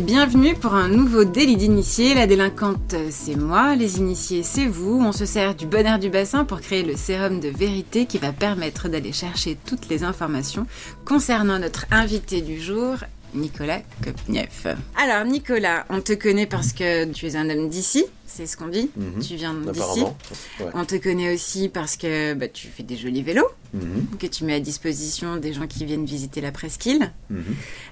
bienvenue pour un nouveau délit d'initié. La délinquante, c'est moi, les initiés, c'est vous. On se sert du bon air du bassin pour créer le sérum de vérité qui va permettre d'aller chercher toutes les informations concernant notre invité du jour, Nicolas Kopniev. Alors Nicolas, on te connaît parce que tu es un homme d'ici, c'est ce qu'on dit. Mhm. Tu viens d'ici. Ouais. On te connaît aussi parce que bah, tu fais des jolis vélos Mhm. que tu mets à disposition des gens qui viennent visiter la presqu'île. Mhm.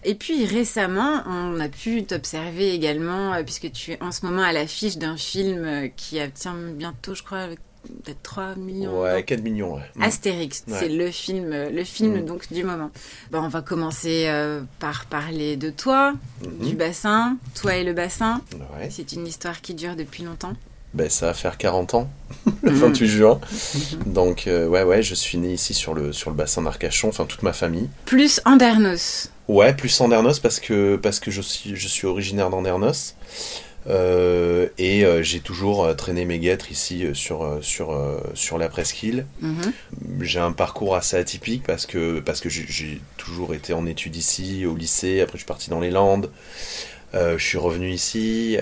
Et puis récemment, on a pu t'observer également, euh, puisque tu es en ce moment à l'affiche d'un film euh, qui obtient bientôt, je crois, peut-être 3 millions. Ouais, non 4 millions, ouais. Mhm. Astérix, Ouais. c'est le film, le film Mhm. donc du moment. Bon, on va commencer euh, par parler de toi, Mhm. du bassin, toi et le bassin. Ouais. C'est une histoire qui dure depuis longtemps. Ben, ça va faire 40 ans, le Mhm. 28 juin. Donc, euh, ouais, ouais, je suis né ici sur le, sur le bassin d'Arcachon, enfin toute ma famille. Plus Andernos. Ouais, plus Andernos parce que, parce que je, suis, je suis originaire d'Andernos. Euh, et euh, j'ai toujours euh, traîné mes guêtres ici sur, sur, sur la presqu'île. Mhm. J'ai un parcours assez atypique parce que, parce que j'ai- toujours été en études ici, au lycée. Après, je suis parti dans les Landes. Je suis revenu ici.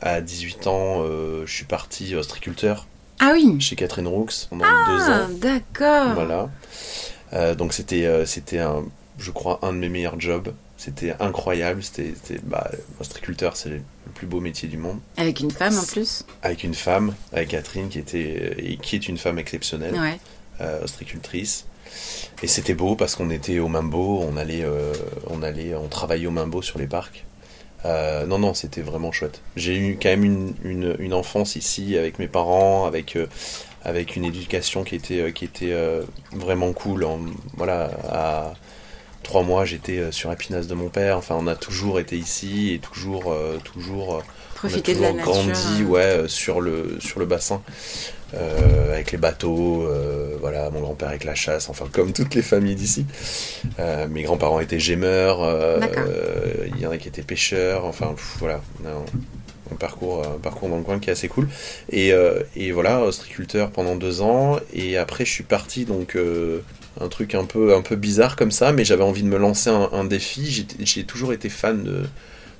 à 18 ans, je suis parti ostriculteur Ah oui. chez Catherine Roux pendant deux Ah, ans. d'accord. Voilà. Donc c'était, c'était un, je crois, un de mes meilleurs jobs. C'était incroyable. C'était, bah, ostriculteur, c'est le plus beau métier du monde. Avec une femme en plus. Avec une femme, avec Catherine, qui était, et qui est une femme exceptionnelle. Ouais. euh, ostricultrice. Et c'était beau parce qu'on était au Mambo, on allait, euh, on allait, on travaillait au Mambo sur les parcs. Euh, non, non, c'était vraiment chouette. J'ai eu quand même une, une, une enfance ici avec mes parents, avec, euh, avec une éducation qui était, qui était vraiment cool. En- voilà, à trois mois, j'étais euh, sur la pinasse de mon père. Enfin, on a toujours été ici et toujours, euh, toujours. euh, Profiter on de a la toujours grandi hein. ouais, sur, le, sur le bassin, euh, avec les bateaux, euh, voilà, mon grand-père avec la chasse, enfin comme toutes les familles d'ici. Mes grands-parents étaient gémeurs, il y en a qui étaient pêcheurs, enfin pff, voilà, on a un, un parcours, un parcours dans le coin qui est assez cool. Et, euh, et voilà, ostriculteur pendant deux ans, et après je suis parti donc... euh, un truc un peu, un peu bizarre comme ça, mais j'avais envie de me lancer un, un défi. J'ai toujours été fan de,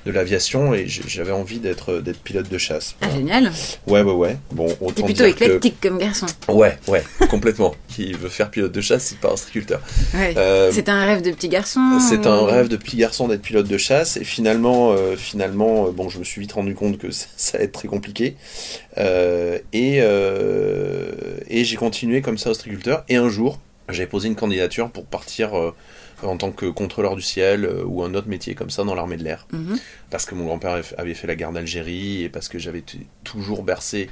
de l'aviation et j'avais envie d'être d'être pilote de chasse. Ah, génial. Ouais, ouais, ouais. Bon, T'es autant plutôt dire que- éclectique comme garçon. Ouais, ouais, complètement. Qui veut faire pilote de chasse, c'est pas ostriculteur. Ouais. Euh, C'est un rêve de petit garçon. c'est ou- un rêve de petit garçon d'être pilote de chasse et finalement, euh, finalement, euh, bon, je me suis vite rendu compte que ça, ça allait être très compliqué Euh, et et j'ai continué comme ça ostriculteur et un jour, j'avais posé une candidature pour partir euh, en tant que contrôleur du ciel euh, ou un autre métier comme ça dans l'armée de l'air Mhm. parce que mon grand-père avait- fait la guerre d'Algérie et parce que j'avais toujours bercé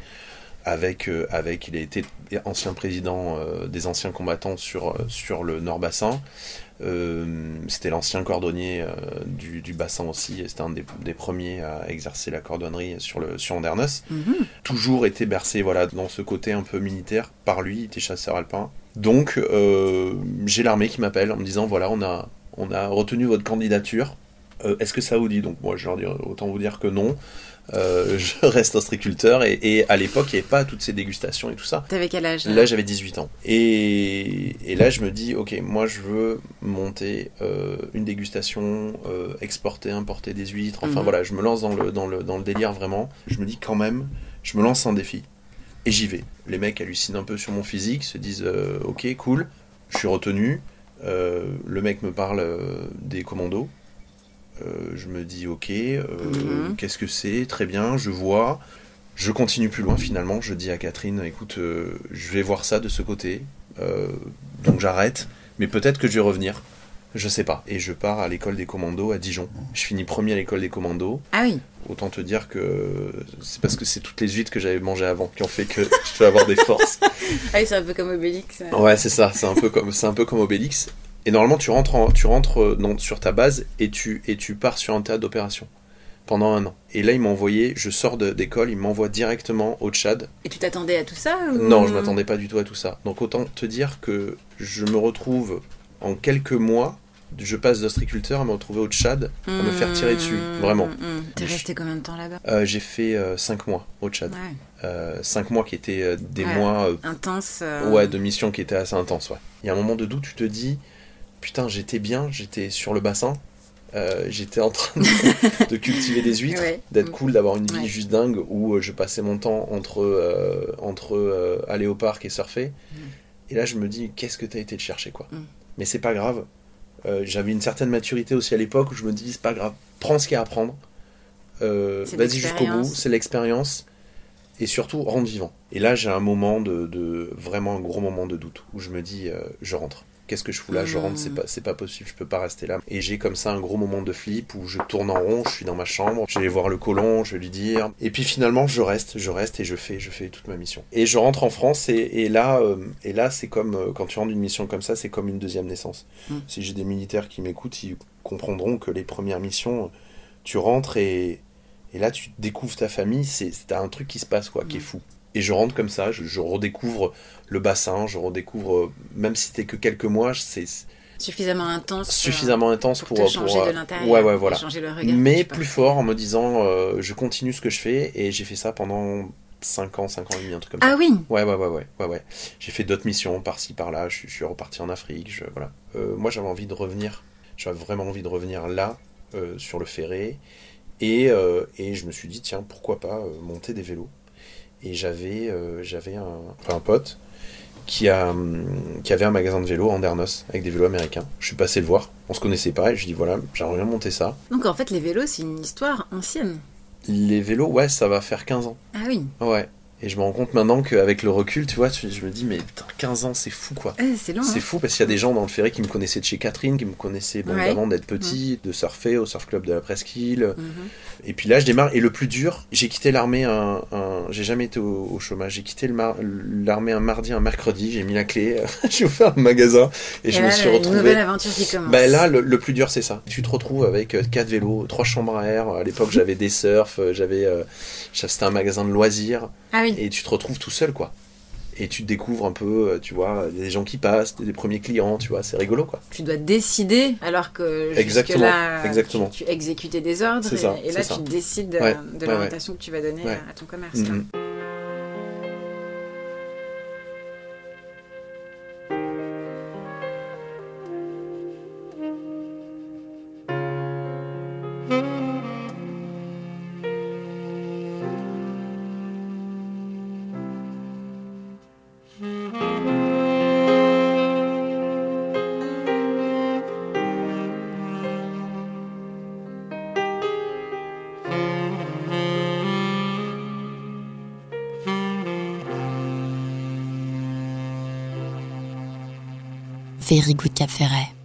avec, euh, avec il a été ancien président des anciens combattants sur, sur le Nord-Bassin. C'était l'ancien cordonnier du, du bassin aussi, c'était un des, des premiers à exercer la cordonnerie sur, le, sur Andernos. Mhm. Toujours été bercé voilà, dans ce côté un peu militaire par lui, il était chasseur alpin. Donc euh, j'ai l'armée qui m'appelle en me disant voilà, on a, on a retenu votre candidature. Euh, Est-ce que ça vous dit? Donc moi, je leur dis autant vous dire que non. Euh, je reste ostriculteur et, et à l'époque, il n'y avait pas toutes ces dégustations et tout ça. T'avais quel âge? Là, j'avais 18 ans. Et, et là, je me dis, ok, moi, je veux monter euh, une dégustation, euh, exporter, importer des huîtres. Enfin, Mhm. voilà, je me lance dans le, dans, le, dans le délire vraiment. Je me dis quand même, je me lance un défi. Et j'y vais. Les mecs hallucinent un peu sur mon physique, se disent, euh, ok, cool, je suis retenu. Euh, le mec me parle euh, des commandos. Je me dis, ok, Mhm. qu'est-ce que c'est? Très bien, je vois. Je continue plus loin finalement. Je dis à Catherine, écoute, je vais voir ça de ce côté. Donc j'arrête. Mais peut-être que je vais revenir. Je sais pas. Et je pars à l'école des commandos à Dijon. Je finis premier à l'école des commandos. Ah oui. Autant te dire que c'est parce que c'est toutes les huîtres que j'avais mangées avant qui ont fait que je vais avoir des forces. Ah oui, c'est un peu comme Obélix. Ouais, c'est ça. C'est un peu comme c'est un peu comme Obélix. Et normalement, tu rentres en- tu rentres euh, dans- sur ta base et tu et tu pars sur un théâtre d'opération pendant un an. Et là, ils m'ont envoyé. Je sors d'école, ils m'envoient directement au Tchad. Et tu t'attendais à tout ça ou- Non, je m'attendais pas du tout à tout ça. Donc autant te dire que je me retrouve en quelques mois, je passe d'ostriculteur à me retrouver au Tchad, à me faire tirer dessus, Mmh, vraiment. mmh, mmh. T'es resté combien de temps là-bas Euh, j'ai fait 5 mois au Tchad. Ouais. 5 mois qui étaient euh, des Ouais. mois euh, Intense. euh, ouais, de mission qui étaient assez intenses. Ouais. Il y a un moment de doute, tu te dis, putain, j'étais bien, j'étais sur le bassin, euh, j'étais en train de, de cultiver des huîtres, Ouais. d'être cool, d'avoir une vie Ouais. juste dingue où euh, je passais mon temps entre, euh, entre euh, aller au parc et surfer. Mm. Et là, je me dis, qu'est-ce que t'as été le chercher, quoi. Mm. Mais c'est pas grave. Euh, J'avais une certaine maturité aussi à l'époque où je me dis, c'est pas grave, prends ce qu'il y a à prendre. Euh, Vas-y jusqu'au bout, c'est l'expérience. Et surtout, rendre vivant. Et là, j'ai un moment de, de- Vraiment un gros moment de doute où je me dis, euh, je rentre. Qu'est-ce que je fous là Je rentre, c'est pas, c'est pas possible, je peux pas rester là. Et j'ai comme ça un gros moment de flip où je tourne en rond, je suis dans ma chambre, je vais voir le colon, je vais lui dire. Et puis finalement, je reste, je reste et je fais, je fais toute ma mission. Et je rentre en France et, et là, euh, et là c'est comme euh, quand tu rentres d'une mission comme ça, c'est comme une deuxième naissance. Mm. Si j'ai des militaires qui m'écoutent, ils comprendront que les premières missions, tu rentres et, et là, tu découvres ta famille, c'est c'est un truc qui se passe, quoi, qui est Mm. fou. Et je rentre comme ça, je, je redécouvre le bassin, je redécouvre, euh, même si c'était que quelques mois, c'est Suffisamment intense. suffisamment intense pour, pour. te changer pour, euh, de l'intérieur. Ouais, ouais, voilà. Changer le regard. Mais plus fort en me disant, euh, je continue ce que je fais, et j'ai fait ça pendant 5 ans, 5 ans et demi, un truc comme ça. Ah oui Ouais, ouais, ouais, ouais, ouais, ouais. J'ai fait d'autres missions par-ci, par-là. Je, suis- je suis reparti en Afrique. Je, voilà. Euh, moi, j'avais envie de revenir. J'avais vraiment envie de revenir là, euh, sur le ferré. Et, et je me suis dit, tiens, pourquoi pas monter des vélos. Et j'avais, euh, j'avais un, un pote qui, a, hum, qui avait un magasin de vélos à Andernos avec des vélos américains. Je suis passé le voir. On se connaissait pas. Et je lui dis, voilà, j'aimerais bien monter ça. Donc en fait, les vélos, c'est une histoire ancienne. Les vélos, ouais, ça va faire 15 ans. Ah oui, Ouais. Et je me rends compte maintenant qu'avec le recul, tu vois, je me dis, mais putain, 15 ans, c'est fou, quoi. Eh, c'est long. C'est hein. fou parce qu'il y a des gens dans le ferré qui me connaissaient de chez Catherine, qui me connaissaient bon, Ouais. d'avant d'être petit, de surfer au surf club de la Presqu'île. Mhm. Et puis là, je démarre. Et le plus dur, j'ai quitté l'armée un, un- J'ai jamais été au, au chômage. J'ai quitté mar- l'armée un mardi, un mercredi. J'ai mis la clé, j'ai ouvert le magasin et, je là, me suis Une retrouvé. nouvelle aventure qui commence. Bah là, le, le plus dur, c'est ça. Tu te retrouves avec euh, quatre vélos, trois chambres à air. À l'époque, j'avais des surfs, euh, j'avais, euh, c'était un magasin de loisirs, Ah oui. et tu te retrouves tout seul, quoi. Et tu découvres un peu, euh, tu vois, des gens qui passent, des, premiers clients, tu vois, c'est rigolo, quoi. Tu dois décider alors que Exactement, exactement. Tu, tu exécutais des ordres et, ça, et là ça. tu décides de, Ouais, de ouais, l'orientation que tu vas donner Ouais. à, à ton commerce. Mhm. Very good Cap Ferret.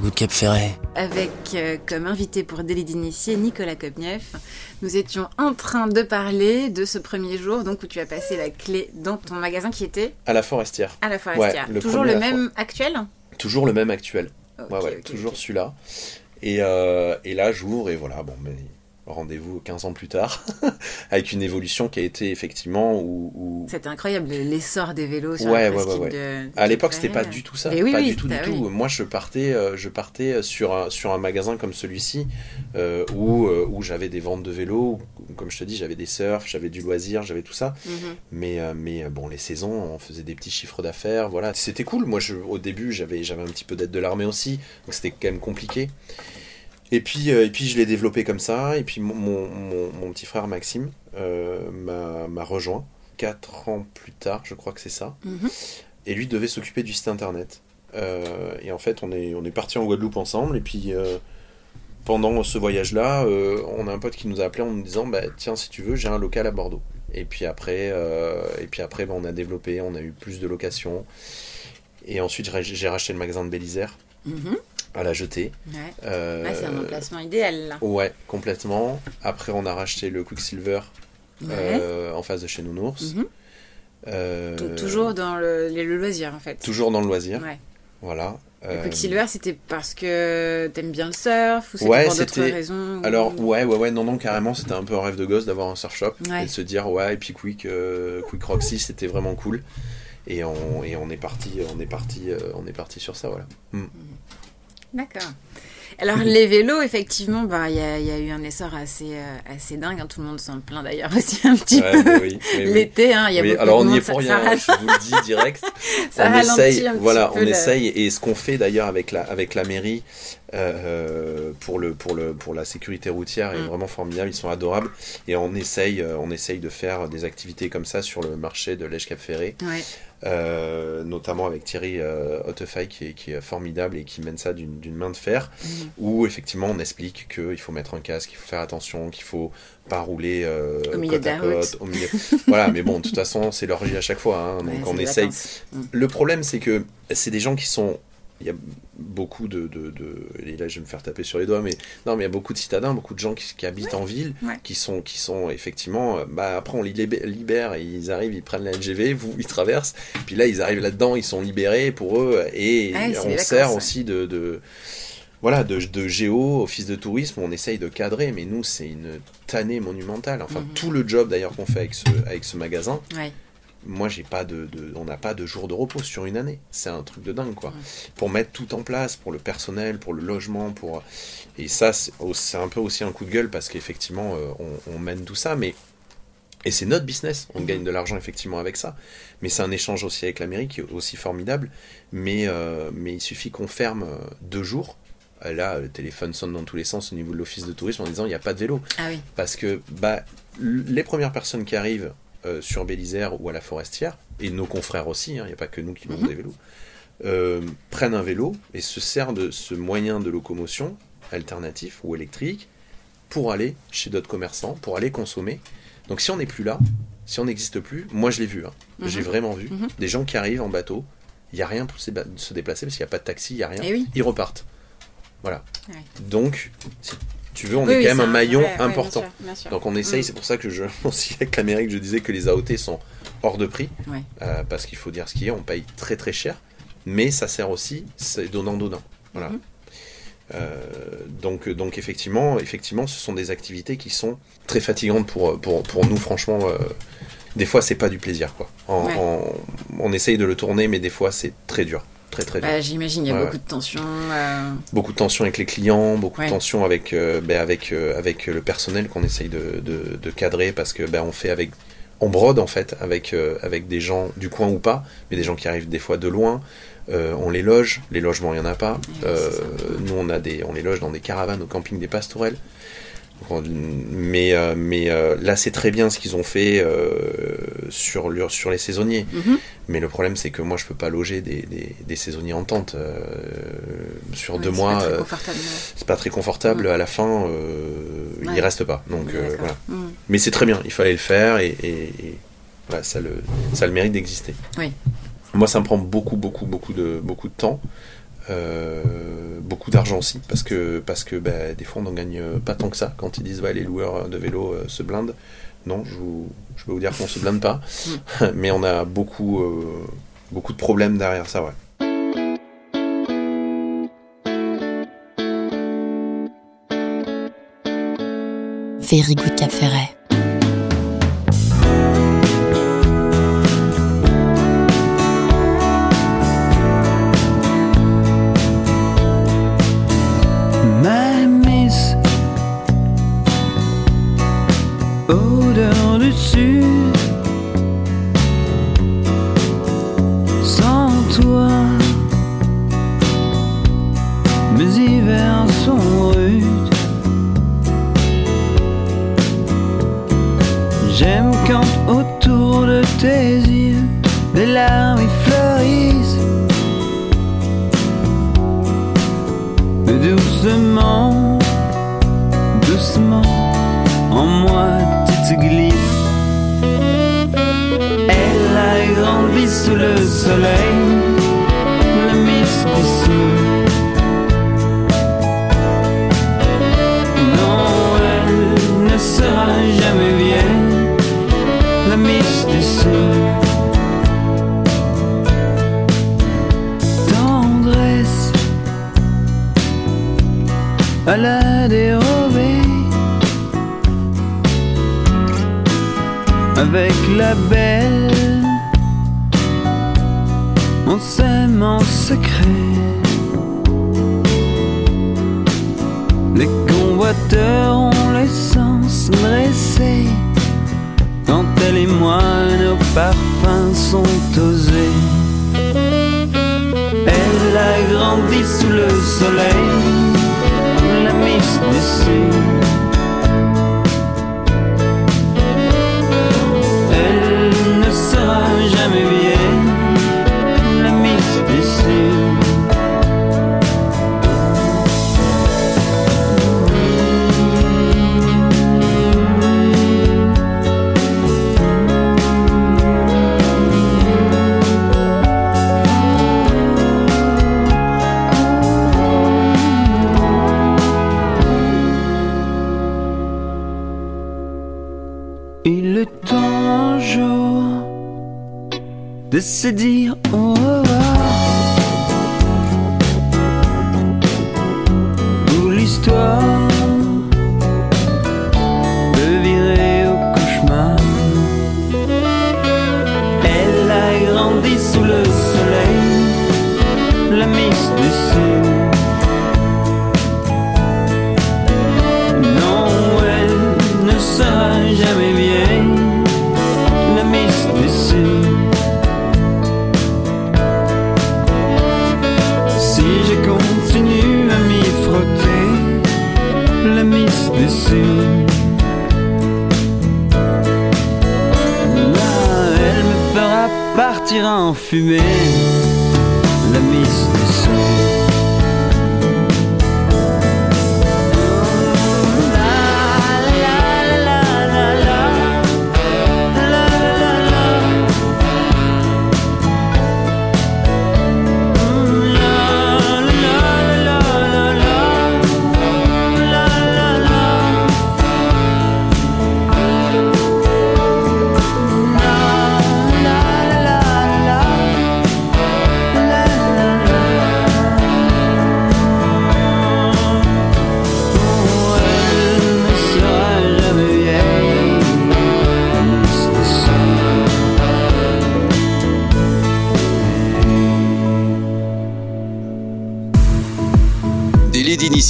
Good Cap Ferret. Avec euh, comme invité pour délit d'initié Nicolas Kopnieff. Nous étions en train de parler de ce premier jour donc où tu as passé la clé dans ton magasin qui était À la forestière. à la forestière. le Toujours le même actuel Toujours le même actuel. Ouais, ouais, toujours celui-là. Et, euh, et là, j'ouvre et voilà, bon, mais rendez-vous 15 ans plus tard, avec une évolution qui a été effectivement où, où- C'était incroyable l'essor des vélos sur Ouais, la ouais, ouais, de- À l'époque, c'était pas du tout ça. Oui, pas oui, du tout, du c'était- tout. oui. Moi, je partais, euh, je partais sur un, sur un magasin comme celui-ci, euh, où, euh, où j'avais des ventes de vélos, où, comme je te dis, j'avais des surfs, j'avais du loisir, j'avais tout ça. Mhm. Mais, euh, mais euh, bon, les saisons, on faisait des petits chiffres d'affaires, voilà. C'était cool. Moi, je, au début, j'avais, j'avais un petit peu d'aide de l'armée aussi, donc c'était quand même compliqué. Et puis, euh, et puis je l'ai développé comme ça. Et puis mon, mon, mon- mon petit frère Maxime euh, m'a, rejoint. Quatre ans plus tard, je crois que c'est ça. Mhm. Et lui devait s'occuper du site internet. Euh, et en fait, on est, on est parti en Guadeloupe ensemble. Et puis, pendant ce voyage-là, euh, on a un pote qui nous a appelé en nous disant bah, Tiens, si tu veux, j'ai un local à Bordeaux. Et puis après, euh, et puis après bah, on a développé, on a eu plus de locations. Et ensuite, j'ai- j'ai racheté le magasin de Bélisère Mhm. à la. Ouais. Euh, Ouais, c'est un emplacement idéal là. Ouais, complètement. Après, on a racheté le Quicksilver Ouais. euh, en face de chez Nounours. Mhm. Euh, Donc, toujours dans le, loisir en fait. toujours dans le loisir. Voilà. Le Quicksilver, c'était parce que t'aimes bien le surf ou c'était pour d'autres raisons ou- Alors ouais ouais ouais non non carrément c'était un peu un rêve de gosse d'avoir un surf shop et de se dire ouais et puis Quick Quick Roxy c'était vraiment cool et on et on est parti on est parti euh, on est parti sur ça voilà. D'accord. Alors les vélos, effectivement, bah, il y, a, il y a eu un essor assez, euh, assez dingue. hein. Tout le monde s'en plaint d'ailleurs aussi un petit Ouais, peu. bah oui, oui. L'été, hein, il y a Oui, beaucoup alors de on y monde. est pour rien, ça hein, je vous le dis direct. Ça on essaye, un voilà, on essaye et ce qu'on fait d'ailleurs avec la avec la mairie euh, pour le pour le pour la sécurité routière est Mm. vraiment formidable, ils sont adorables et on essaye on essaye de faire des activités comme ça sur le marché de l'Èche Cap Ferré, Ouais. Euh, notamment avec Thierry euh, Hautefeuille qui est, qui est formidable et qui mène ça d'une main de fer Mhm. où effectivement on explique qu'il faut mettre un casque, qu'il faut faire attention, qu'il faut pas rouler euh, Au milieu côte à la route. côte, au milieu. voilà, mais bon, de toute façon, c'est l'orgie à chaque fois. hein, donc Ouais, on essaye. Mm. Le problème, c'est que c'est des gens qui sont. Il y a beaucoup de, de, de- Et là, je vais me faire taper sur les doigts, mais non, mais il y a beaucoup de citadins, beaucoup de gens qui, qui habitent en ville, ouais. qui sont, qui sont effectivement. euh, Bah, après, on les libère et ils arrivent, ils prennent la LGV, vous, ils traversent. Puis là, ils arrivent là-dedans, ils sont libérés pour eux. Et c'est on sert aussi de. de voilà, de, de géo, office de tourisme, on essaye de cadrer, mais nous, c'est une tannée monumentale. Enfin, Mhm. tout le job d'ailleurs qu'on fait avec ce, avec ce magasin, Ouais. Moi j'ai pas de, de- on n'a pas de jour de repos sur une année. C'est un truc de dingue quoi. Ouais. pour mettre tout en place pour le personnel pour le logement pour et ça c'est un peu aussi un coup de gueule parce qu'effectivement euh, on, on mène tout ça mais et c'est notre business. On Mhm. gagne de l'argent effectivement avec ça. Mais c'est un échange aussi avec l'Amérique qui est aussi formidable. Mais euh, mais il suffit qu'on ferme euh, deux jours. Là le téléphone sonne dans tous les sens au niveau de l'office de tourisme en disant il n'y a pas de vélo. Ah oui. parce que bah, les premières personnes qui arrivent euh, sur Bélisère ou à la Forestière, et nos confrères aussi, il n'y a pas que nous qui vendons Mhm. des vélos, euh, prennent un vélo et se servent de ce moyen de locomotion alternatif ou électrique pour aller chez d'autres commerçants, pour aller consommer. Donc si on n'est plus là, si on n'existe plus, moi je l'ai vu, hein. Mhm. j'ai vraiment vu, Mhm. des gens qui arrivent en bateau, il n'y a rien pour se déplacer parce qu'il n'y a pas de taxi, il n'y a rien, Eh oui. ils repartent. Voilà. Ouais. Donc, si tu veux, on Oui, est oui, quand même un maillon ouais, ouais, bien important. sûr, bien sûr. Donc on essaye, Mm. c'est pour ça que je aussi avec l'Amérique, je disais que les AOT sont hors de prix, Ouais. euh, parce qu'il faut dire ce qui est, on paye très très cher, mais ça sert aussi, c'est donnant donnant. Voilà. Mhm. Euh, donc donc effectivement, effectivement, ce sont des activités qui sont très fatigantes pour pour, pour nous, franchement. euh, des fois, c'est pas du plaisir, quoi. En- Ouais. en- on essaye de le tourner, mais des fois, c'est très dur, très très dur. Bah, J'imagine, il y a Ouais, beaucoup de tensions. euh, beaucoup de tensions avec les clients, beaucoup Ouais. de tensions avec, euh, ben, avec, euh, avec le personnel qu'on essaye de, de, de cadrer parce que ben, on fait avec. On brode en fait avec, avec des gens du coin ou pas, mais des gens qui arrivent des fois de loin. On les loge, les logements il n'y en a pas. Ouais, nous on, a des, on les loge dans des caravanes au camping des Pastorelles. Mais euh, mais euh, là c'est très bien ce qu'ils ont fait euh, sur, sur les saisonniers. mhm. Mais le problème, c'est que moi, je peux pas loger des, des, des saisonniers en tente euh, sur Ouais, deux mois. c'est pas très confortable. À la fin, Ouais. il reste pas. Donc Ouais, voilà. Mm. Mais c'est très bien. Il fallait le faire et, et- et voilà, ça le ça a le mérite d'exister. Oui. Moi, ça me prend beaucoup, beaucoup, beaucoup de beaucoup de temps. Euh, beaucoup d'argent aussi, parce que, parce que bah, des fois on n'en gagne pas tant que ça. Quand ils disent ouais, les loueurs de vélo euh, se blindent, non, je, vous- je peux vous dire qu'on se blinde pas, mais on a beaucoup, euh, beaucoup de problèmes derrière ça, ouais. Very Good Cap Ferret.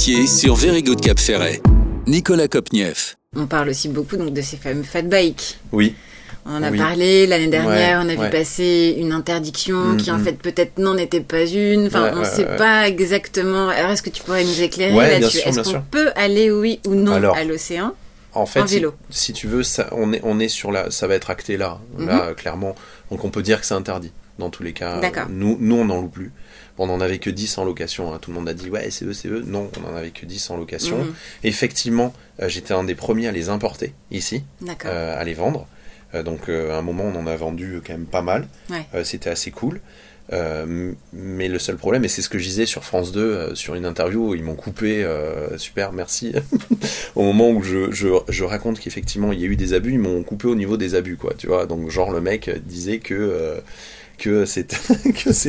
D'initié sur Very Good Cap Ferret. Nicolas Kopniev. On parle aussi beaucoup donc de ces fameux fat bikes. Oui, On en a Oui. parlé l'année dernière, Ouais, on a vu ouais. passer une interdiction Mm, qui en mm. fait peut-être n'en était pas une. Enfin, Ouais, on ne sait ouais. pas exactement. Alors est-ce que tu pourrais nous éclairer là-dessus? Est-ce qu'on peut aller oui ou non Alors, à l'océan? En fait, En si, vélo. si tu veux, ça, on, est, on est sur la, ça va être acté là, là clairement. Donc on peut dire que c'est interdit dans tous les cas. Mhm. D'accord. Nous, nous on n'en loue plus. Bon, on n'en avait que 10 en location. hein. Tout le monde a dit ouais, c'est eux, c'est eux. Non, on n'en avait que 10 en location. Mhm. Effectivement, euh, j'étais un des premiers à les importer ici, euh, à les vendre. Euh, donc à un moment, on en a vendu quand même pas mal. Ouais. C'était assez cool. Mais le seul problème, et c'est ce que je disais sur France 2, euh, sur une interview, ils m'ont coupé, super, merci. au moment où je, je, je raconte qu'effectivement il y a eu des abus, ils m'ont coupé au niveau des abus, quoi, tu vois. Donc, genre, le mec disait que, que c'était.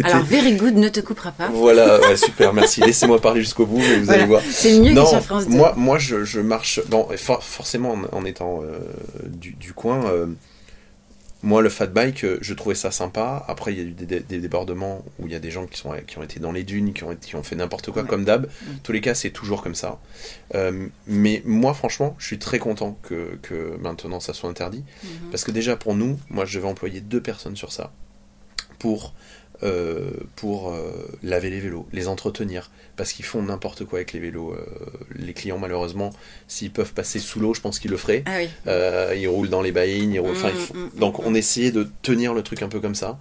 Alors, Very Good ne te coupera pas. Voilà, ouais, super, merci. Laissez-moi parler jusqu'au bout, vous Voilà. allez voir. C'est mieux Non, que sur France 2. moi, moi je, je marche. Bon, for- forcément, en, en étant euh, du, du coin, euh, moi, le fat bike, euh, je trouvais ça sympa. Après, il y a eu des, des- des débordements où il y a des gens qui, sont, qui ont été dans les dunes, qui ont, été- qui ont fait n'importe quoi, Ouais. comme d'hab. Mm. tous les cas, c'est toujours comme ça. Euh, mais moi, franchement, je suis très content que, que maintenant ça soit interdit. Mhm. Parce que déjà, pour nous, moi, je vais employer deux personnes sur ça pour, euh, pour euh, laver les vélos, les entretenir, parce qu'ils font n'importe quoi avec les vélos. Euh, les clients, malheureusement, s'ils peuvent passer sous l'eau, je pense qu'ils le feraient. Ah oui. Ils roulent dans les baïnes, ils roulent- enfin, ils Mm, font- mm, mm, donc on essayait de tenir le truc un peu comme ça,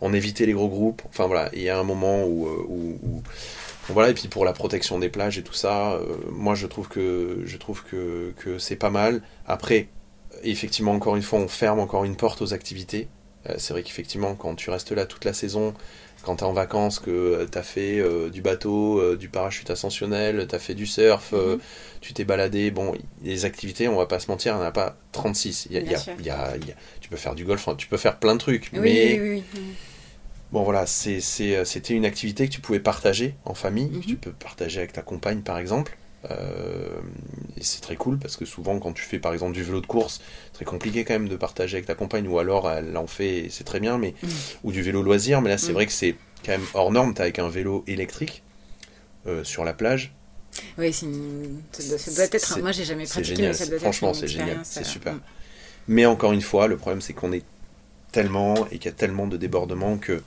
on évitait les gros groupes, enfin voilà, il y a un moment où, où- où- voilà, et puis pour la protection des plages et tout ça, euh, moi je trouve que je trouve que, que c'est pas mal. Après, effectivement, encore une fois, on ferme encore une porte aux activités. Euh, c'est vrai qu'effectivement, quand tu restes là toute la saison, quand tu es en vacances, que tu as fait euh, du bateau, euh, du parachute ascensionnel, tu as fait du surf, euh, Mhm. tu t'es baladé, bon, les activités, on va pas se mentir, il n'y en a pas 36. Il y a- y a- y a- tu peux faire du golf, tu peux faire plein de trucs, Oui, mais oui, oui, oui. Bon voilà, euh, c'était une activité que tu pouvais partager en famille, Mhm. que tu peux partager avec ta compagne par exemple. Euh, et c'est très cool parce que souvent quand tu fais par exemple du vélo de course, c'est très compliqué quand même de partager avec ta compagne ou alors elle en fait et c'est très bien, mais Mhm. ou du vélo loisir, mais là c'est Mhm. vrai que c'est quand même hors norme, t'es avec un vélo électrique euh, sur la plage, Oui, c'est une- ça, doit, ça doit être. Moi, j'ai jamais pratiqué, génial, mais ça doit être. franchement c'est génial, c'est euh, super. mm. Mais encore une fois, le problème c'est qu'on est tellement et qu'il y a tellement de débordements que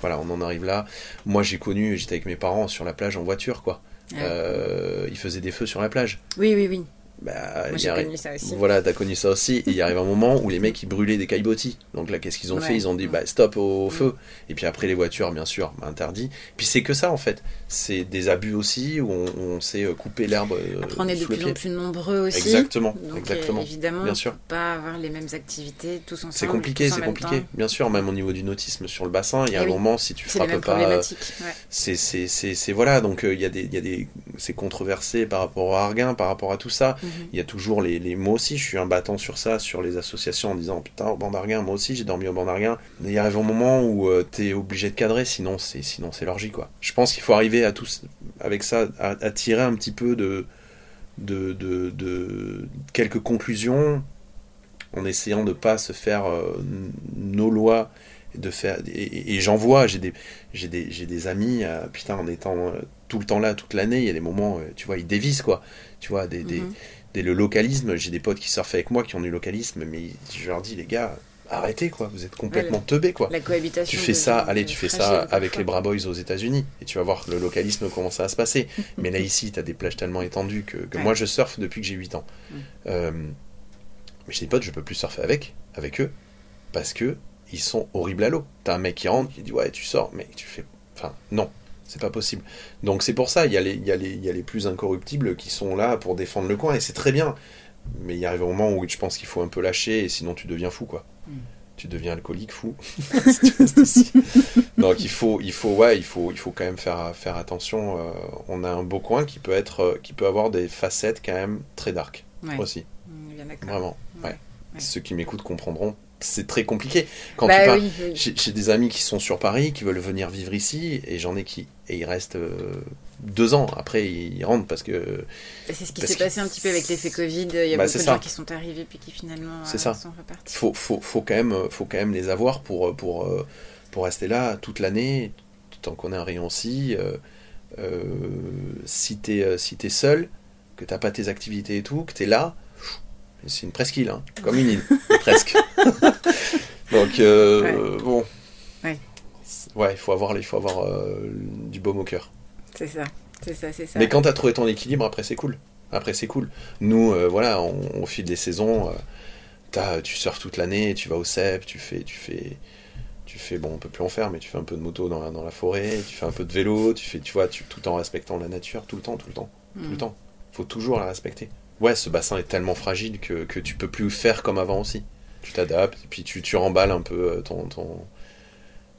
voilà, on en arrive là. Moi j'ai connu, j'étais avec mes parents sur la plage en voiture quoi. Euh, ils faisaient des feux sur la plage. Oui, oui, oui. Bah, Moi, j'ai arri- connu ça aussi. Voilà, t'as connu ça aussi. Et il arrive un moment où les mecs ils brûlaient des caillebotis. Donc là, qu'est-ce qu'ils ont Ouais. fait Ils ont dit bah stop au feu. Et puis après les voitures, bien sûr, bah, interdit. Puis c'est que ça en fait. C'est des abus aussi où on, on sait euh, couper l'herbe. euh, Après, on est de plus en plus nombreux aussi. Exactement, Donc, exactement. euh, évidemment, Bien on sûr. peut pas avoir les mêmes activités tous ensemble. C'est compliqué, c'est compliqué. temps. Bien sûr, même au niveau du nautisme sur le bassin, il y a Eh un oui. moment si tu frappes pas. ouais. c'est c'est voilà donc euh, il y a des il y a des c'est controversé par rapport au Arguin par rapport à tout ça. Il y a toujours les, les moi aussi je suis un battant sur ça sur les associations en disant putain au banc d'Arguin moi aussi j'ai dormi au banc d'Arguin mais il arrive un moment où tu t'es obligé de cadrer sinon c'est sinon c'est l'orgie quoi. Je pense qu'il faut arriver à tous avec ça à, à tirer un petit peu de de, de, de quelques conclusions en essayant de pas se faire euh, nos lois et de faire et, et- et j'en vois j'ai des j'ai des j'ai des amis euh, putain en étant euh, tout le temps là toute l'année il y a des moments euh, tu vois ils dévissent quoi. Tu vois des, Mhm. des- le localisme j'ai des potes qui surfent avec moi qui ont du localisme mais je leur dis les gars arrêtez quoi vous êtes complètement teubés quoi La cohabitation. tu fais ça, allez, tu fais ça avec parfois. les Bras Boys aux États-Unis et tu vas voir le localisme comment ça va se passer. Mais là ici, tu as des plages tellement étendues que, que Ouais. moi je surfe depuis que j'ai 8 ans. Euh, mais j'ai des potes, je peux plus surfer avec, avec eux parce que ils sont horribles à l'eau. T'as un mec qui rentre, qui dit ouais, tu sors, mais tu fais, enfin non. C'est pas possible. Donc c'est pour ça, il y, a les, il, y a les, il y a les plus incorruptibles qui sont là pour défendre le coin, et c'est très bien. Mais il arrive un moment où je pense qu'il faut un peu lâcher, et sinon tu deviens fou, quoi. Mm. Tu deviens alcoolique, fou. Donc il faut, il faut, ouais, il faut, il faut quand même faire, faire attention. euh, on a un beau coin qui peut être, euh, qui peut avoir des facettes quand même très dark Ouais. aussi. Bien d'accord. Vraiment. Ouais. Ouais. Ouais. Ceux qui m'écoutent comprendront. C'est très compliqué. Quand Bah tu pars, oui, oui. j'ai j'ai des amis qui sont sur Paris, qui veulent venir vivre ici, et j'en ai qui. Et ils restent euh, deux ans. Après, ils rentrent parce que. C'est ce qui s'est passé un petit peu avec l'effet Covid. Il y a Bah, beaucoup de ça. gens qui sont arrivés puis qui finalement C'est euh, ça. sont repartis. faut, faut, faut, quand même, faut quand même les avoir pour, pour, euh, pour rester là toute l'année, tant qu'on a un rayon euh, euh, si t'es euh, si t'es seul, que t'as pas tes activités et tout, que t'es là, c'est une presqu'île, hein, comme une île, presque. Donc, bon. Ouais. Il faut avoir, il faut avoir euh, du baume au cœur. C'est ça. C'est ça, c'est ça. Mais quand t'as trouvé ton équilibre, après c'est cool. Après c'est cool. Nous, euh, voilà, on, au fil des saisons, euh, tu surfes toute l'année, tu vas au CEP, tu fais, tu fais, tu fais, bon, on peut plus en faire, mais tu fais un peu de moto dans la, dans la forêt, tu fais un peu de vélo, tu fais, tu vois, tu, tout en respectant la nature, tout le temps, tout le temps, tout le Mm. temps. Faut toujours la respecter. Ouais, ce bassin est tellement fragile que, que tu peux plus faire comme avant aussi. Tu t'adaptes, et puis tu, tu remballes un peu ton, ton,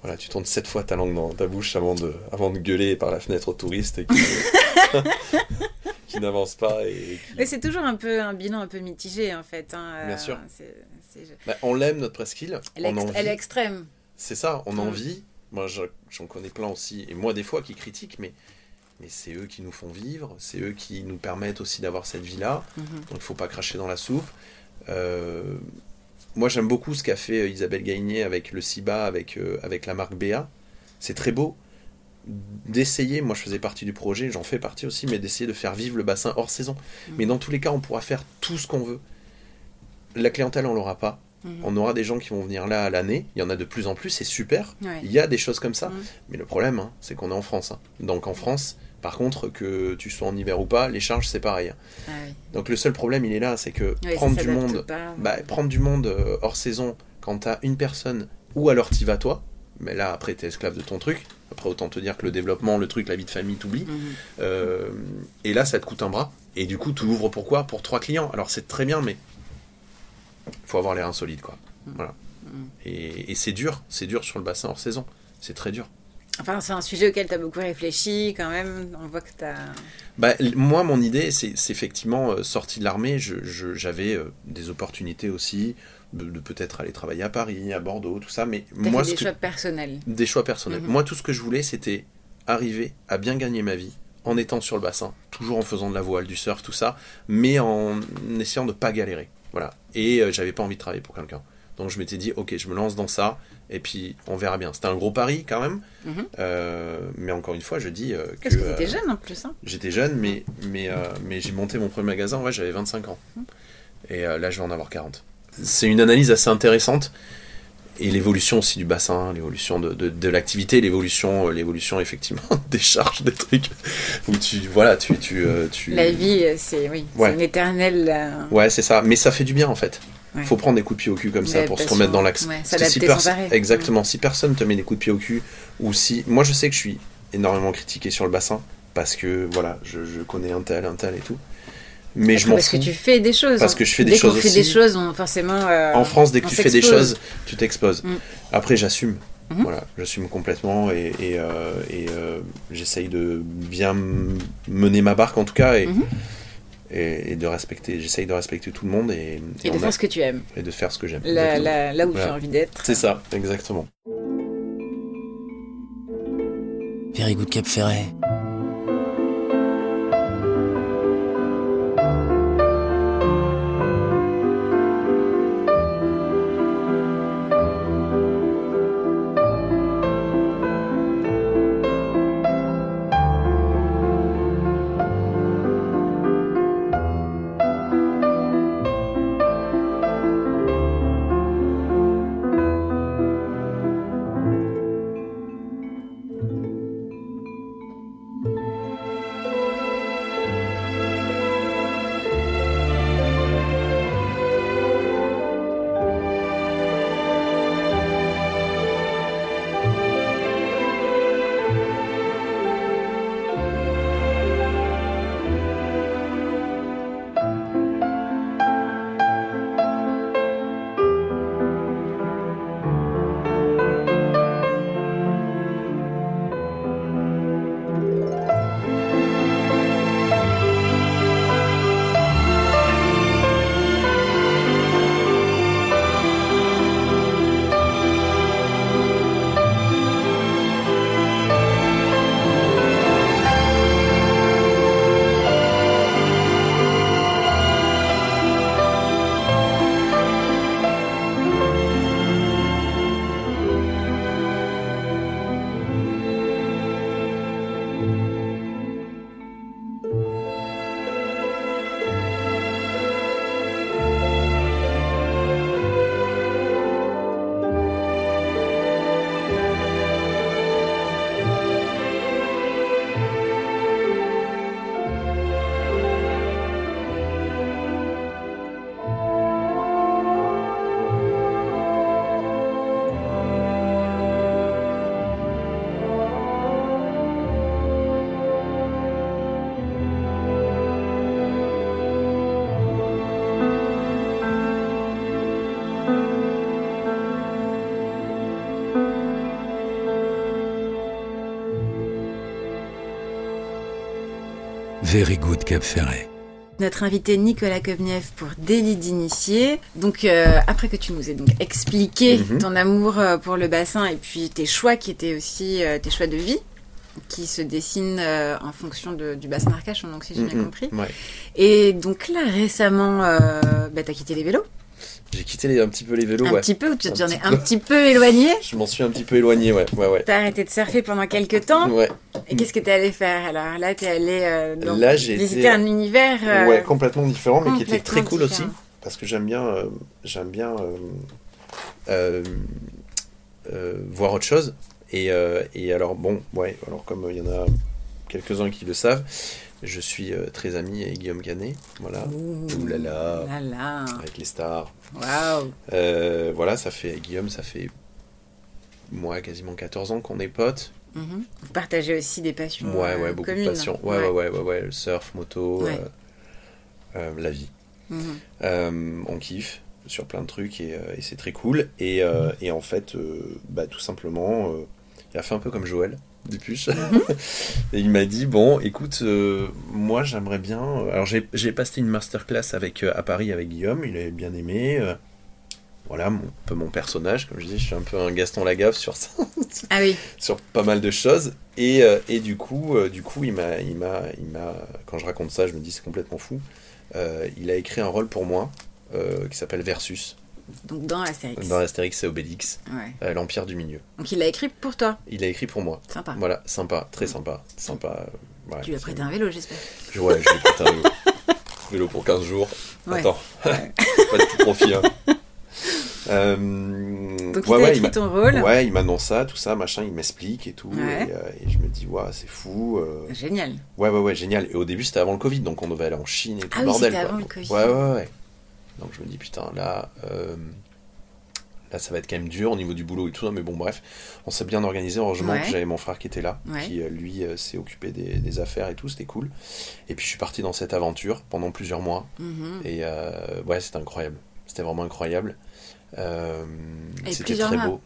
Voilà, tu tournes sept fois ta langue dans ta bouche avant de, avant de gueuler par la fenêtre aux touristes et qui, qui n'avancent pas. Et qui- Mais c'est toujours un peu un bilan un peu mitigé en fait. hein, Bien euh, sûr. c'est- c'est- Bah, on l'aime, notre presqu'île. Elle, est on en ext- elle est vit. extrême. C'est ça, on en Mm. vit. Moi, je- j'en connais plein aussi. Et moi, des fois, qui critiquent, mais, mais c'est eux qui nous font vivre. C'est eux qui nous permettent aussi d'avoir cette vie-là. Mhm. Donc, il faut pas cracher dans la soupe. Euh, moi, j'aime beaucoup ce qu'a fait euh, Isabelle Gagné avec le CIBA, avec, euh, avec la marque BA. C'est très beau d'essayer, moi je faisais partie du projet, j'en fais partie aussi, mais d'essayer de faire vivre le bassin hors saison. Mais dans tous les cas, on pourra faire tout ce qu'on veut. La clientèle, on l'aura pas. Mhm. On aura des gens qui vont venir là à l'année. Il y en a de plus en plus, c'est super. Ouais. Il y a des choses comme ça. Mhm. Mais le problème, hein, c'est qu'on est en France. hein. Donc en France, par contre, que tu sois en hiver ou pas, les charges, c'est pareil. Ah oui. Donc le seul problème, il est là, c'est que Ouais, ça prendre du s'adapte monde, pas. bah, prendre du monde euh, hors saison, quand t'as une personne, ou alors t'y vas toi, mais là après t'es esclave de ton truc. Après autant te dire que le développement, le truc, la vie de famille, t'oublies. Mhm. Euh, et là, ça te coûte un bras. Et du coup, tu ouvres pourquoi? Pour trois clients. Alors c'est très bien, mais faut avoir les reins solides, quoi. Voilà. Et, et c'est dur, c'est dur sur le bassin hors saison. C'est très dur. Enfin, c'est un sujet auquel tu as beaucoup réfléchi quand même. On voit que tu as. Bah, moi, mon idée, c'est effectivement euh, sorti de l'armée. J'avais euh, des opportunités aussi de, de peut-être aller travailler à Paris, à Bordeaux, tout ça. Mais moi, fait des que- choix personnels. des choix personnels. Mhm. Moi, tout ce que je voulais, c'était arriver à bien gagner ma vie en étant sur le bassin, toujours en faisant de la voile, du surf, tout ça, mais en essayant de pas galérer. Voilà. Et euh, j'avais pas envie de travailler pour quelqu'un. Donc je m'étais dit, ok, je me lance dans ça, et puis on verra bien. C'était un gros pari quand même, Mhm. Euh, mais encore une fois, je dis euh, que Parce que tu étais euh, jeune en plus. Hein. j'étais jeune, mais, mais, euh, mais j'ai monté mon premier magasin, ouais, j'avais 25 ans. Et euh, là, je vais en avoir 40. C'est une analyse assez intéressante. Et l'évolution aussi du bassin, l'évolution de, de, de l'activité, l'évolution, l'évolution effectivement des charges, des trucs. Où tu, voilà, tu, tu, tu... La vie, c'est oui, Ouais. une éternelle. Ouais, c'est ça. Mais ça fait du bien en fait. Ouais. Faut prendre des coups de pied au cul comme ça pour se remettre dans l'axe. ouais, Parce que si pers-. Exactement. Si personne te met des coups de pied au cul, ou si. Moi, je sais que je suis énormément critiqué sur le bassin parce que voilà, je, je connais un tel, un tel et tout. Mais je Après, m'en parce fous. que tu fais des choses. Parce hein. que je fais des Dès choses fait aussi. des choses, on forcément. euh, En France, dès que tu fais des choses, tu t'exposes. Mm. Après, j'assume. Mhm. Voilà, j'assume complètement et, et, euh, et, euh, j'essaye de bien mener ma barque en tout cas et, Mhm. Et, et de respecter. J'essaye de respecter tout le monde et, Et de a- faire ce que tu aimes. et de faire ce que j'aime. Là, Exactement. là, là où tu Voilà. as envie d'être. C'est ça, exactement. Very Good Cap Ferret. Very Good Cap Ferret. Notre invité Nicolas Kobniev pour Délit d'initié. Donc euh, après que tu nous aies donc expliqué Mhm. ton amour euh, pour le bassin et puis tes choix qui étaient aussi euh, tes choix de vie qui se dessinent euh, en fonction de- du bassin d'Arcachon, donc si j'ai bien Mhm. compris. Ouais. Et donc là récemment, euh, bah, t'as quitté les vélos, J'ai quitté les- un petit peu les vélos, un ouais. petit peu, ou tu t'en es un petit peu éloigné. Je m'en suis un petit peu éloigné, ouais. Ouais, ouais. T'as arrêté de surfer pendant quelques temps. Ouais, Et qu'est-ce que t'es allé faire alors? Là, t'es allé euh, dans- Là, j'ai visiter été- un univers. euh, ouais, complètement différent, mais qui était très cool aussi. Parce que j'aime bien, euh, j'aime bien euh, euh, euh, voir autre chose. Et, euh, et alors, bon, ouais, alors comme euh, il y en a quelques-uns qui le savent, je suis euh, très ami avec Guillaume Canet. Voilà. Ouh là là. Avec les stars. Waouh. Euh, voilà, ça fait, Guillaume, ça fait, moi, quasiment 14 ans qu'on est potes. Mhm. Vous partagez aussi des passions Ouais, ouais, euh, beaucoup communes. de passion. Ouais, ouais, ouais, ouais, surf, moto, Ouais. la vie. Mhm. Euh, on kiffe sur plein de trucs et, et c'est très cool. Et, euh, et en fait, euh, bah, tout simplement, euh, il a fait un peu comme Joël Dupuche. et il m'a dit Bon, écoute, euh, moi j'aimerais bien. Alors j'ai passé une masterclass avec, euh, à Paris avec Guillaume, il avait bien aimé. euh, voilà, mon, un peu mon personnage, comme je dis, je suis un peu un Gaston Lagaffe sur ça Ah oui. sur pas mal de choses et, euh, et du coup euh, du coup il m'a il m'a il m'a quand je raconte ça je me dis c'est complètement fou Euh, il a écrit un rôle pour moi euh, qui s'appelle Versus Donc dans Astérix. dans Astérix et Obélix Ouais. euh, l'empire du milieu Donc il l'a écrit pour toi. il a écrit pour moi Sympa. voilà sympa très sympa sympa euh, ouais, Tu lui as prêté un vélo, j'espère. je, ouais, je lui ai prêté un vélo. vélo pour 15 jours Ouais. attends pas de tout profit hein. Euh, Donc ouais, il ouais, écrit ton rôle. Ouais, il m'annonce ça, tout ça, machin, il m'explique et tout. Ouais. Et, euh, et je me dis, waouh, c'est fou. euh. Génial. Ouais, ouais, ouais, génial. Et au début, c'était avant le Covid, donc on devait aller en Chine et tout Ah le oui, bordel. quoi. avant le Covid. Ouais, ouais, ouais. Donc je me dis, putain, là, euh, là, ça va être quand même dur au niveau du boulot et tout. Mais bon, bref, on s'est bien organisé. Heureusement Ouais. que j'avais mon frère qui était là, Ouais. qui, euh, lui, euh, s'est occupé des, des affaires et tout. C'était cool. Et puis, je suis parti dans cette aventure pendant plusieurs mois. Mhm. Et euh, ouais, c'était incroyable. C'était vraiment incroyable. Euh, c'était très mois. beau.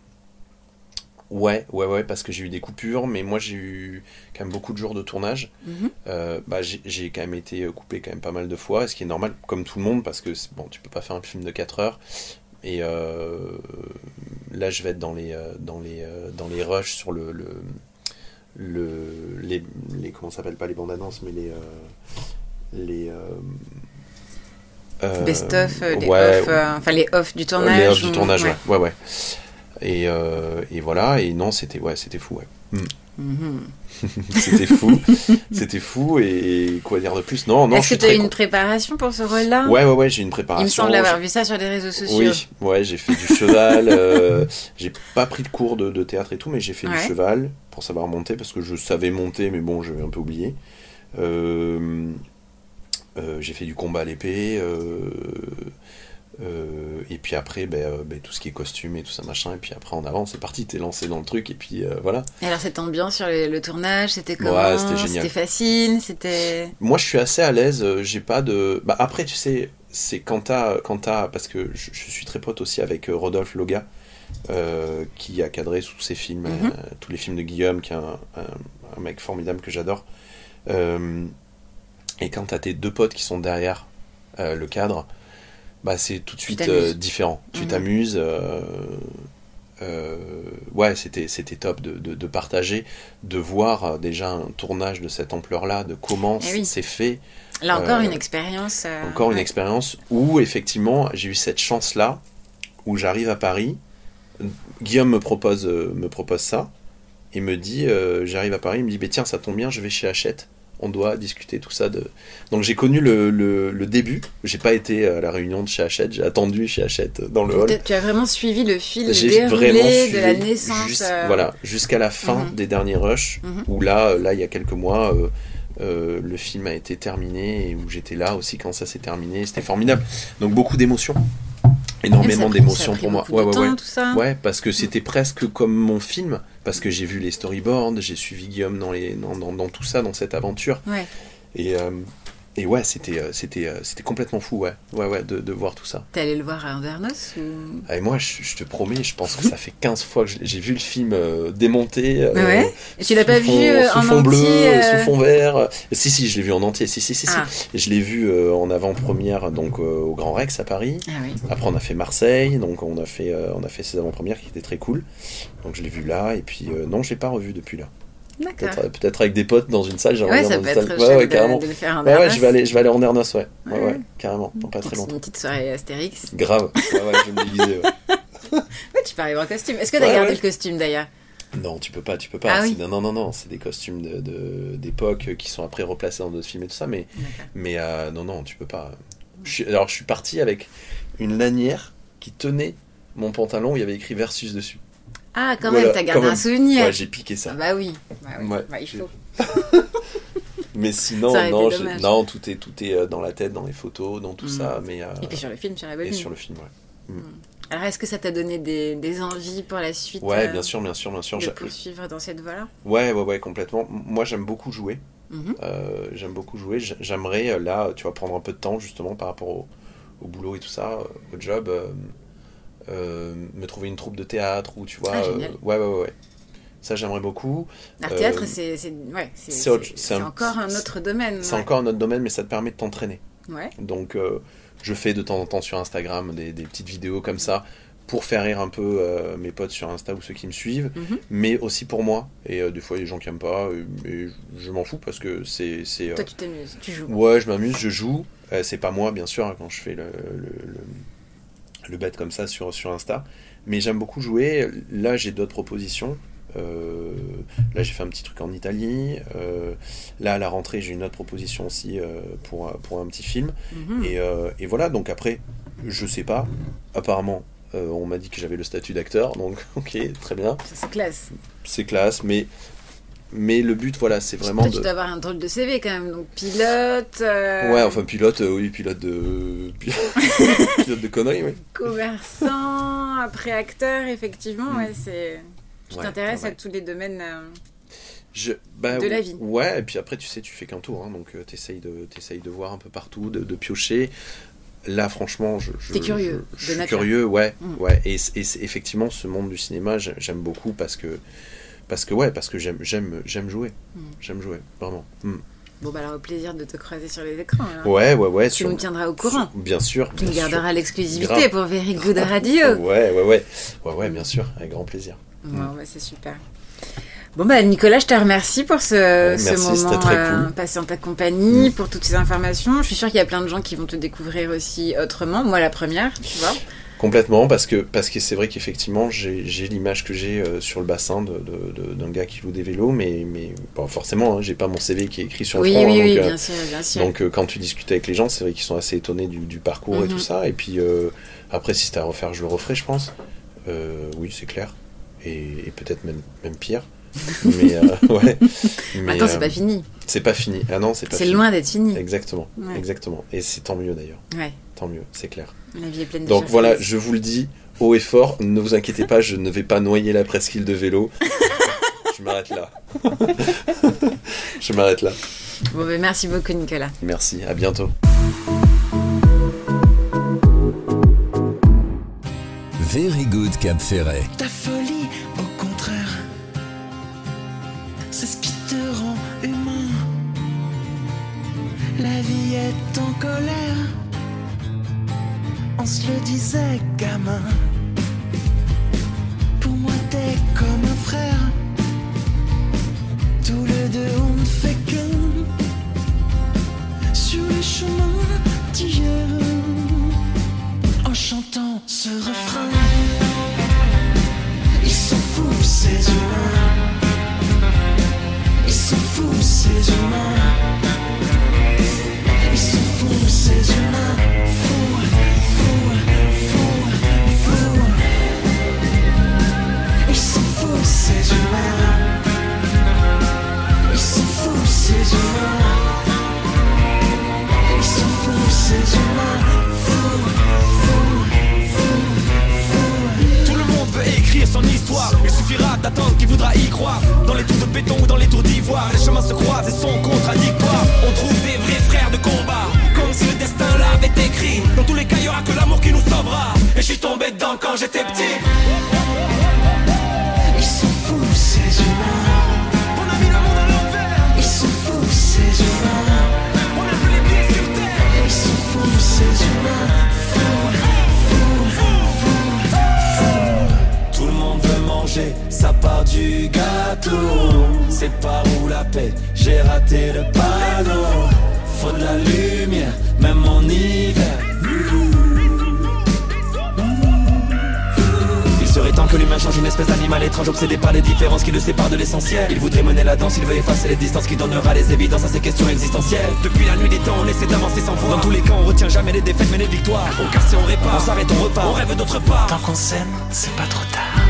Ouais, ouais, ouais, parce que j'ai eu des coupures, mais moi j'ai eu quand même beaucoup de jours de tournage. Mhm. Euh, bah, j'ai quand même été euh, coupé quand même pas mal de fois, ce qui est normal, comme tout le monde, parce que bon, tu peux pas faire un film de 4 heures. Et euh, là, je vais être dans les, dans les, dans les rushs sur le, le, le les, les comment ça s'appelle pas les bandes annonces, mais les, les Best-of, les ouais, off, enfin les off du les tournage. off du ou- tournage, ouais. ouais, ouais, ouais. Et, euh, et voilà, et non, c'était ouais, c'était fou, ouais. Mhm. c'était fou, c'était fou, et quoi dire de plus? Non, non, Est-ce que tu as eu une préparation pour ce rôle-là? Ouais, ouais, ouais, j'ai une Il préparation. me semble avoir vu ça sur les réseaux sociaux. Oui, ouais, j'ai fait du cheval. euh, j'ai pas pris de cours de, de théâtre et tout, mais j'ai fait Ouais. du cheval pour savoir monter parce que je savais monter, mais bon, j'avais un peu oublié. Euh, euh, j'ai fait du combat à l'épée. euh, euh, et puis après, ben, euh, ben, tout ce qui est costume et tout ça machin. Et puis après, en avant, c'est parti, t'es lancé dans le truc. Et puis euh, voilà. Et alors cette ambiance sur le, le tournage, c'était comment Ouais, c'était génial. C'était facile, c'était. Moi, je suis assez à l'aise. J'ai pas de. Bah, après, tu sais, c'est quand t'as. Quand t'as- parce que je, je suis très pote aussi avec Rodolphe Loga, euh, qui a cadré tous ses films, Mhm. tous les films de Guillaume, qui est un, un- un mec formidable que j'adore. Et quand t'as tes deux potes qui sont derrière le cadre, bah, c'est tout de suite euh, différent. Tu Mhm. t'amuses. euh, euh, ouais, c'était c'était top de, de, de partager, de voir déjà un tournage de cette ampleur-là, de comment Eh oui. c'est fait. Là encore une expérience. Encore une expérience où effectivement j'ai eu cette chance-là, où j'arrive à Paris, Guillaume me propose, me propose ça, et me dit, j'arrive à Paris, il me dit, bah, tiens, ça tombe bien, je vais chez Hachette, on doit discuter tout ça. De... Donc j'ai connu le, le, le début, j'ai pas été à la réunion de chez Hachette, j'ai attendu chez Hachette dans le hall. Tu as vraiment suivi le fil J'ai déroulé vraiment de suivi la naissance. euh, voilà, jusqu'à la fin Mhm. des derniers rushs, Mhm. où là, là, il y a quelques mois, euh, euh, le film a été terminé et où j'étais là aussi quand ça s'est terminé. C'était formidable. Donc beaucoup d'émotions, énormément d'émotions pour moi. Ouais, ouais, temps, ouais. tout ça. Ouais, parce que c'était presque comme mon film, parce que j'ai vu les storyboards, j'ai suivi Guillaume dans, les, dans, dans, dans tout ça, dans cette aventure. Ouais. Et, euh, et ouais, c'était euh, c'était euh, c'était complètement fou, ouais, ouais, ouais, de, de voir tout ça. T'es allé le voir à Andernos ou... Ah, Et moi, je, je te promets, je pense que ça fait 15 fois que j'ai vu le film euh, démonté. euh, Ouais. Et tu l'as pas fond- vu sous en fond bleu, euh, sous fond vert. Si, si, je l'ai vu en entier. Si, si, si, si. Ah. Je l'ai vu en avant-première donc au Grand Rex à Paris. Ah oui. Après, on a fait Marseille, donc on a fait, on a fait ces avant-premières qui étaient très cool. Donc je l'ai vu là, et puis non, je l'ai pas revu depuis là. D'accord. Peut-être euh, peut-être avec des potes dans une salle, j'aimerais Ouais, ça dans peut être Ouais, ouais, de- carrément. de faire Ouais, je vais aller, je vais aller en Ernos, ouais. Ouais, Ouais. carrément, dans pas très longtemps. Une petite soirée Astérix. Grave. Ouais, ouais, je vais me déguiser, ouais. Tu peux arriver en costume. Est-ce que t'as gardé le costume d'ailleurs? Non, tu peux pas, tu peux pas. Ah oui. Non, non, non, c'est des costumes de- de- d'époque euh, qui sont après replacés dans d'autres films et tout ça, mais, mais euh, non, non, tu peux pas. Je suis- alors, je suis parti avec une lanière qui tenait mon pantalon, il y avait écrit Versus dessus. Ah, quand Voilà, même, t'as gardé même. un souvenir. Ouais, j'ai piqué ça. Ah bah oui. Bah, oui. Ouais, Bah, il faut. Mais sinon, non, tout est, tout est euh, dans la tête, dans les photos, dans tout Mm. ça, mais. euh, Et puis sur le film, sur la et sur le film, ouais. Alors, est-ce que ça t'a donné des, des envies pour la suite Ouais, euh, bien sûr, bien sûr, bien sûr. de poursuivre dans cette voie-là? Ouais, ouais, ouais, complètement. Moi, j'aime beaucoup jouer. Mhm. Euh, j'aime beaucoup jouer. J'aimerais, là, tu vas prendre un peu de temps, justement, par rapport au, au boulot et tout ça, au job, me trouver une troupe de théâtre ou, tu vois. Ah, euh, ouais, ouais, ouais, ouais. Ça, j'aimerais beaucoup. L'art Euh, théâtre, c'est c'est- ouais, encore un autre domaine. C'est ouais. encore un autre domaine, mais ça te permet de t'entraîner. Ouais. Donc, euh, je fais de temps en temps sur Instagram des, des petites vidéos comme ça pour faire rire un peu euh, mes potes sur Insta ou ceux qui me suivent, Mhm. mais aussi pour moi. Et euh, des fois, il y a des gens qui aiment pas, et, et je m'en fous parce que c'est. euh, Toi, tu t'amuses, tu joues. Ouais, je m'amuse, je joue. Euh, c'est pas moi, bien sûr, hein, quand je fais le, le, le, le bête comme ça sur, sur Insta. Mais j'aime beaucoup jouer. Là, j'ai d'autres propositions. Euh, là, j'ai fait un petit truc en Italie. Euh, là, à la rentrée, j'ai une autre proposition aussi euh, pour, un- pour un petit film. Mhm. Et, et voilà, donc après, je sais pas. Apparemment, on m'a dit que j'avais le statut d'acteur, donc ok, très bien. C'est classe. C'est classe, mais, mais le but, voilà, c'est vraiment Toi, de. tu dois avoir un drôle de CV quand même. Donc, pilote. euh, Ouais, enfin pilote, euh, oui, pilote de pilote de conneries, oui. Commerçant, après acteur, effectivement, Mm. ouais, c'est. Tu Ouais, t'intéresses ouais, à tous les domaines. euh, Je, bah, De la vie. Ouais, et puis après, tu sais, tu fais qu'un tour, hein, donc t'essayes de, t'essayes de voir un peu partout, de, de piocher. Là, franchement, je, je, T'es curieux, je, suis nature. curieux, ouais, Mm. ouais. Et, et effectivement, ce monde du cinéma, j'ai- j'aime beaucoup parce que, parce que ouais, parce que j'aime, j'aime, j'aime jouer, Mm. j'aime jouer, vraiment. Mm. Bon, bah alors, au plaisir de te croiser sur les écrans. alors. Ouais, ouais, ouais. Tu sur- nous tiendras au courant. sur- bien sûr. Tu nous bien garderas l'exclusivité pour Very Good Radio. Ouais, ouais, ouais, ouais, ouais, bien sûr, avec grand plaisir. Bon, bah, c'est super. Bon bah Nicolas, je te remercie pour ce, Ouais, ce merci, moment très euh, cool. passé en ta compagnie, pour toutes ces informations. Je suis sûre qu'il y a plein de gens qui vont te découvrir aussi autrement. Moi la première, tu vois. Complètement, parce que parce que c'est vrai qu'effectivement, j'ai l'image que j'ai euh, sur le bassin de- de- de- d'un gars qui loue des vélos, mais, mais bon, forcément, hein, j'ai pas mon CV qui est écrit sur Oui, le front. oui, hein, oui, donc, euh, bien sûr, bien sûr. donc euh, quand tu discutes avec les gens, c'est vrai qu'ils sont assez étonnés du, du parcours et Mhm. tout ça. Et puis euh, après, si c'était à refaire, je le referai, je pense. Euh, oui, c'est clair. Et, et peut-être même, même pire. Mais euh, ouais. Mais, Attends, c'est euh, pas fini. c'est pas fini. Ah non, c'est pas C'est loin d'être fini. Exactement, Ouais. exactement. Et c'est tant mieux d'ailleurs. Ouais, Tant mieux, c'est clair. la vie est pleine de Donc voilà, je vous le dis haut et fort, ne vous inquiétez pas, je ne vais pas noyer la presqu'île de vélo. je m'arrête là. je m'arrête là. Bon, bah, merci beaucoup Nicolas. Merci, à bientôt. Very Good Cap Ferret. Ta folie, La vie est en colère, on se le disait, gamin. change une espèce d'animal étrange obsédé par les différences qui le séparent de l'essentiel. Il voudrait mener la danse, il veut effacer les distances qui donnera les évidences à ses questions existentielles. Depuis la nuit des temps on essaie d'avancer sans foi Dans tous les cas on retient jamais les défaites mais les victoires. On casse et on répare, on s'arrête, on repart, on rêve d'autre part. Tant qu'on s'aime, c'est pas trop tard.